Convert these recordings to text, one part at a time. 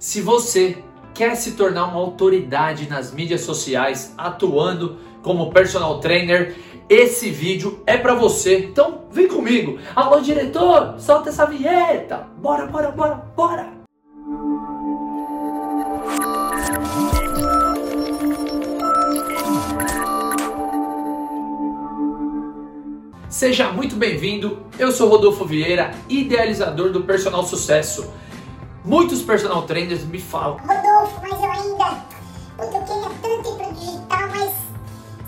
Se você quer se tornar uma autoridade nas mídias sociais, atuando como personal trainer, esse vídeo é para você. Então, vem comigo. Alô, diretor, solta essa vinheta. Bora, bora, bora, bora. Seja muito bem-vindo. Eu sou Rodolfo Vieira, idealizador do Personal Sucesso. Muitos personal trainers me falam: Rodolfo, mas eu ainda. Puta, eu queria tanto ir pro digital, mas.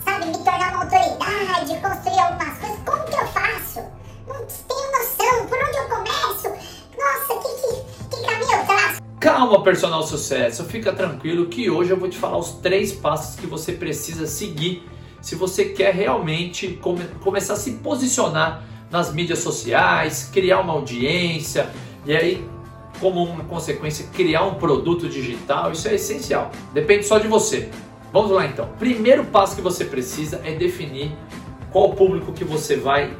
Sabe, me tornar uma autoridade, construir algumas coisas. Como que eu faço? Não tenho noção. Por onde eu começo? Nossa, que, que, que caminho eu traço? Calma, personal sucesso, fica tranquilo que hoje eu vou te falar os três passos que você precisa seguir se você quer realmente come começar a se posicionar nas mídias sociais, criar uma audiência e aí como uma consequência, criar um produto digital, isso é essencial. Depende só de você. Vamos lá então. Primeiro passo que você precisa é definir qual público que você vai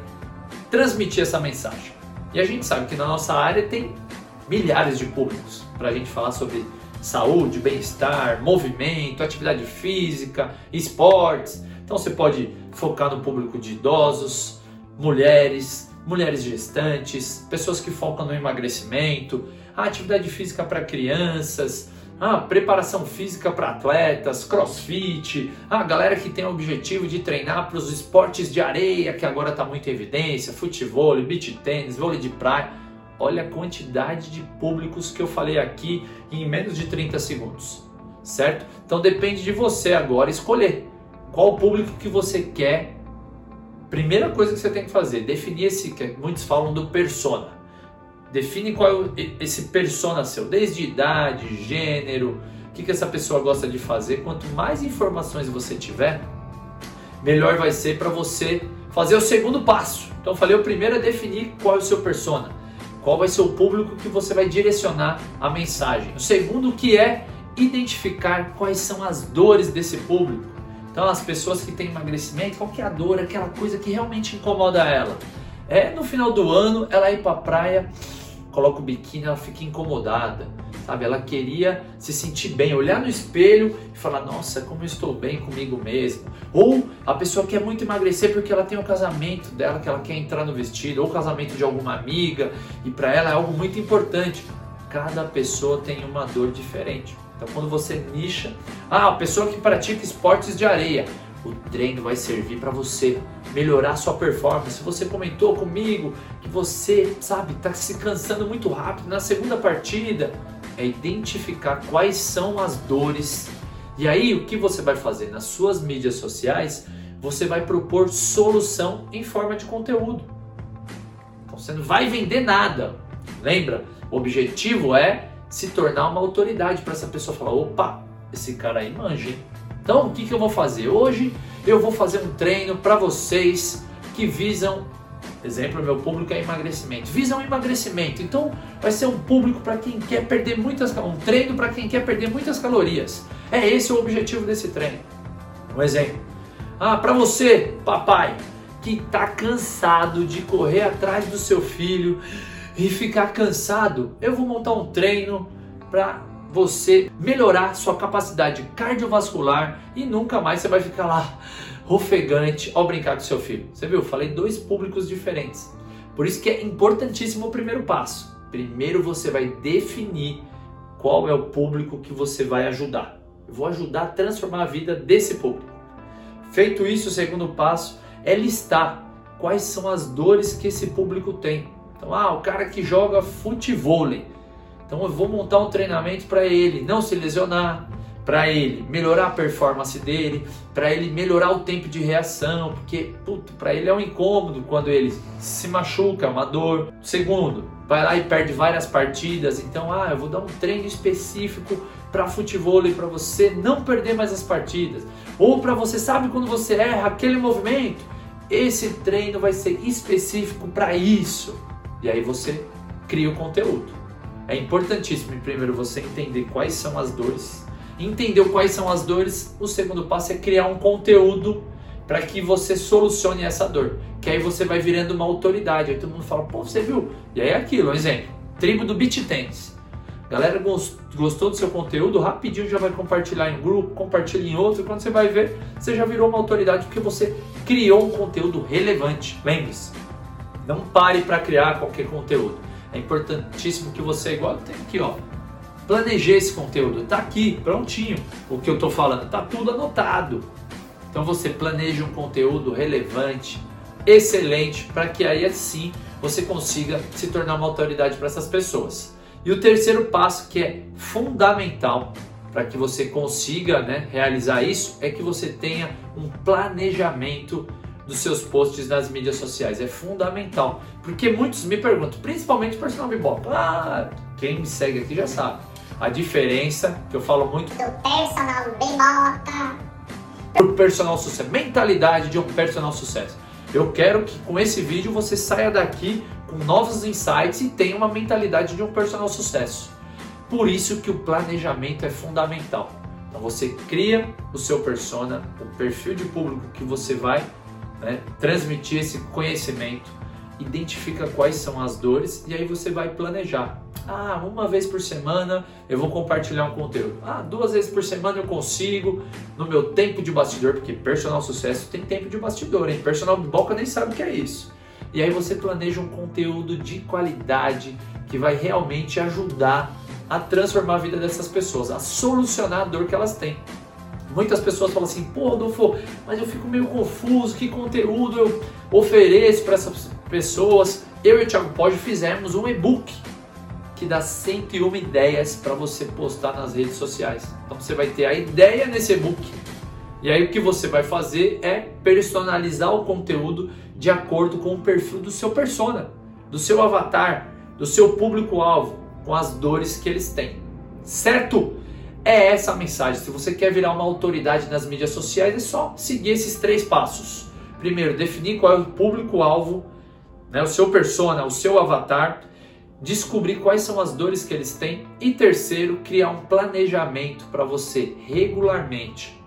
transmitir essa mensagem. E a gente sabe que na nossa área tem milhares de públicos para a gente falar sobre saúde, bem-estar, movimento, atividade física, esportes. Então você pode focar no público de idosos, mulheres, mulheres gestantes, pessoas que focam no emagrecimento, a atividade física para crianças, a preparação física para atletas, crossfit, a galera que tem o objetivo de treinar para os esportes de areia, que agora está muito em evidência, futebol, beach tênis, vôlei de praia. Olha a quantidade de públicos que eu falei aqui em menos de 30 segundos, certo? Então depende de você agora escolher qual público que você quer. Primeira coisa que você tem que fazer, definir esse que muitos falam do persona. Define qual é esse persona seu, desde idade, gênero, o que, que essa pessoa gosta de fazer. Quanto mais informações você tiver, melhor vai ser para você fazer o segundo passo. Então, eu falei, o primeiro é definir qual é o seu persona, qual vai ser o público que você vai direcionar a mensagem. O segundo que é identificar quais são as dores desse público. Então, as pessoas que têm emagrecimento, qual que é a dor, aquela coisa que realmente incomoda ela. É no final do ano ela ir para a praia coloca o biquíni, ela fica incomodada, sabe? Ela queria se sentir bem, olhar no espelho e falar: Nossa, como eu estou bem comigo mesmo. Ou a pessoa quer muito emagrecer porque ela tem o casamento dela, que ela quer entrar no vestido, ou o casamento de alguma amiga, e para ela é algo muito importante. Cada pessoa tem uma dor diferente. Então, quando você nicha, ah, a pessoa que pratica esportes de areia, o treino vai servir para você melhorar sua performance. Você comentou comigo que você, sabe, está se cansando muito rápido na segunda partida. É identificar quais são as dores. E aí, o que você vai fazer nas suas mídias sociais? Você vai propor solução em forma de conteúdo. Então, você não vai vender nada. Lembra? O objetivo é se tornar uma autoridade para essa pessoa falar: opa, esse cara aí manja, hein? Então, o que, que eu vou fazer? Hoje eu vou fazer um treino para vocês que visam, exemplo, meu público é emagrecimento, visam emagrecimento. Então, vai ser um público para quem quer perder muitas, um treino para quem quer perder muitas calorias. É esse o objetivo desse treino. Um exemplo. Ah, para você, papai, que está cansado de correr atrás do seu filho e ficar cansado, eu vou montar um treino para você melhorar sua capacidade cardiovascular e nunca mais você vai ficar lá ofegante ao brincar com seu filho. Você viu? Falei dois públicos diferentes. Por isso que é importantíssimo o primeiro passo. Primeiro você vai definir qual é o público que você vai ajudar. Eu vou ajudar a transformar a vida desse público. Feito isso, o segundo passo é listar quais são as dores que esse público tem. Então, ah, o cara que joga futevôlei então eu vou montar um treinamento para ele não se lesionar, para ele melhorar a performance dele, para ele melhorar o tempo de reação, porque para ele é um incômodo quando ele se machuca, é uma dor. Segundo, vai lá e perde várias partidas, então ah, eu vou dar um treino específico para futebol e para você não perder mais as partidas. Ou para você sabe quando você erra aquele movimento, esse treino vai ser específico para isso. E aí você cria o conteúdo. É importantíssimo, primeiro, você entender quais são as dores. Entendeu quais são as dores, o segundo passo é criar um conteúdo para que você solucione essa dor. Que aí você vai virando uma autoridade. Aí todo mundo fala, pô, você viu? E aí é aquilo, um exemplo. Tribo do beach tennis. galera gostou do seu conteúdo, rapidinho já vai compartilhar em grupo, compartilha em outro, quando você vai ver, você já virou uma autoridade porque você criou um conteúdo relevante. Lembre-se, não pare para criar qualquer conteúdo. É importantíssimo que você, igual tem aqui, ó, planejei esse conteúdo, está aqui, prontinho. O que eu estou falando, está tudo anotado. Então você planeja um conteúdo relevante, excelente, para que aí assim você consiga se tornar uma autoridade para essas pessoas. E o terceiro passo, que é fundamental para que você consiga né, realizar isso, é que você tenha um planejamento dos seus posts nas mídias sociais. É fundamental. Porque muitos me perguntam, principalmente personal bebop. Ah, quem me segue aqui já sabe. A diferença, que eu falo muito do personal bebop pro personal sucesso, mentalidade de um personal sucesso. Eu quero que com esse vídeo você saia daqui com novos insights e tenha uma mentalidade de um personal sucesso. Por isso que o planejamento é fundamental. Então você cria o seu persona, o perfil de público que você vai né, transmitir esse conhecimento, identifica quais são as dores e aí você vai planejar. Ah, uma vez por semana eu vou compartilhar um conteúdo. Ah, duas vezes por semana eu consigo no meu tempo de bastidor, porque personal sucesso tem tempo de bastidor, hein? Personal boca nem sabe o que é isso. E aí você planeja um conteúdo de qualidade que vai realmente ajudar a transformar a vida dessas pessoas, a solucionar a dor que elas têm. Muitas pessoas falam assim, pô, Adolfo, mas eu fico meio confuso, que conteúdo eu ofereço para essas pessoas? Eu e o Thiago Pode fizemos um e-book que dá 101 ideias para você postar nas redes sociais. Então você vai ter a ideia nesse e-book. E aí o que você vai fazer é personalizar o conteúdo de acordo com o perfil do seu persona, do seu avatar, do seu público-alvo, com as dores que eles têm. Certo? É essa a mensagem. Se você quer virar uma autoridade nas mídias sociais, é só seguir esses três passos. Primeiro, definir qual é o público-alvo, né, o seu persona, o seu avatar descobrir quais são as dores que eles têm e terceiro, criar um planejamento para você regularmente.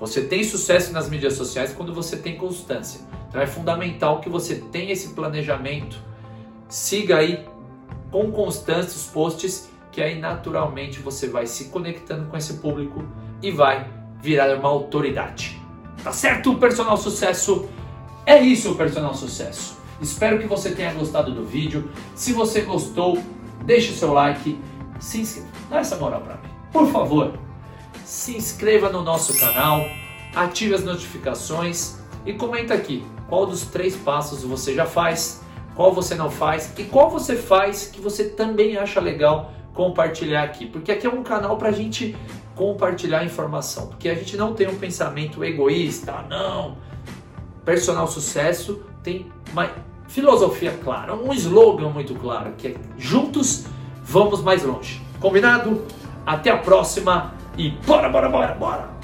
Você tem sucesso nas mídias sociais quando você tem constância. Então é fundamental que você tenha esse planejamento. Siga aí com constância os posts que aí naturalmente você vai se conectando com esse público e vai virar uma autoridade. Tá certo, personal sucesso? É isso, personal sucesso. Espero que você tenha gostado do vídeo. Se você gostou, deixe seu like, se inscreva, dá essa moral para mim. Por favor, se inscreva no nosso canal, ative as notificações e comenta aqui qual dos três passos você já faz, qual você não faz e qual você faz que você também acha legal compartilhar aqui. Porque aqui é um canal para a gente compartilhar informação, porque a gente não tem um pensamento egoísta, não. Personal sucesso tem uma filosofia clara, um slogan muito claro, que é juntos vamos mais longe. Combinado? Até a próxima e bora, bora, bora, bora!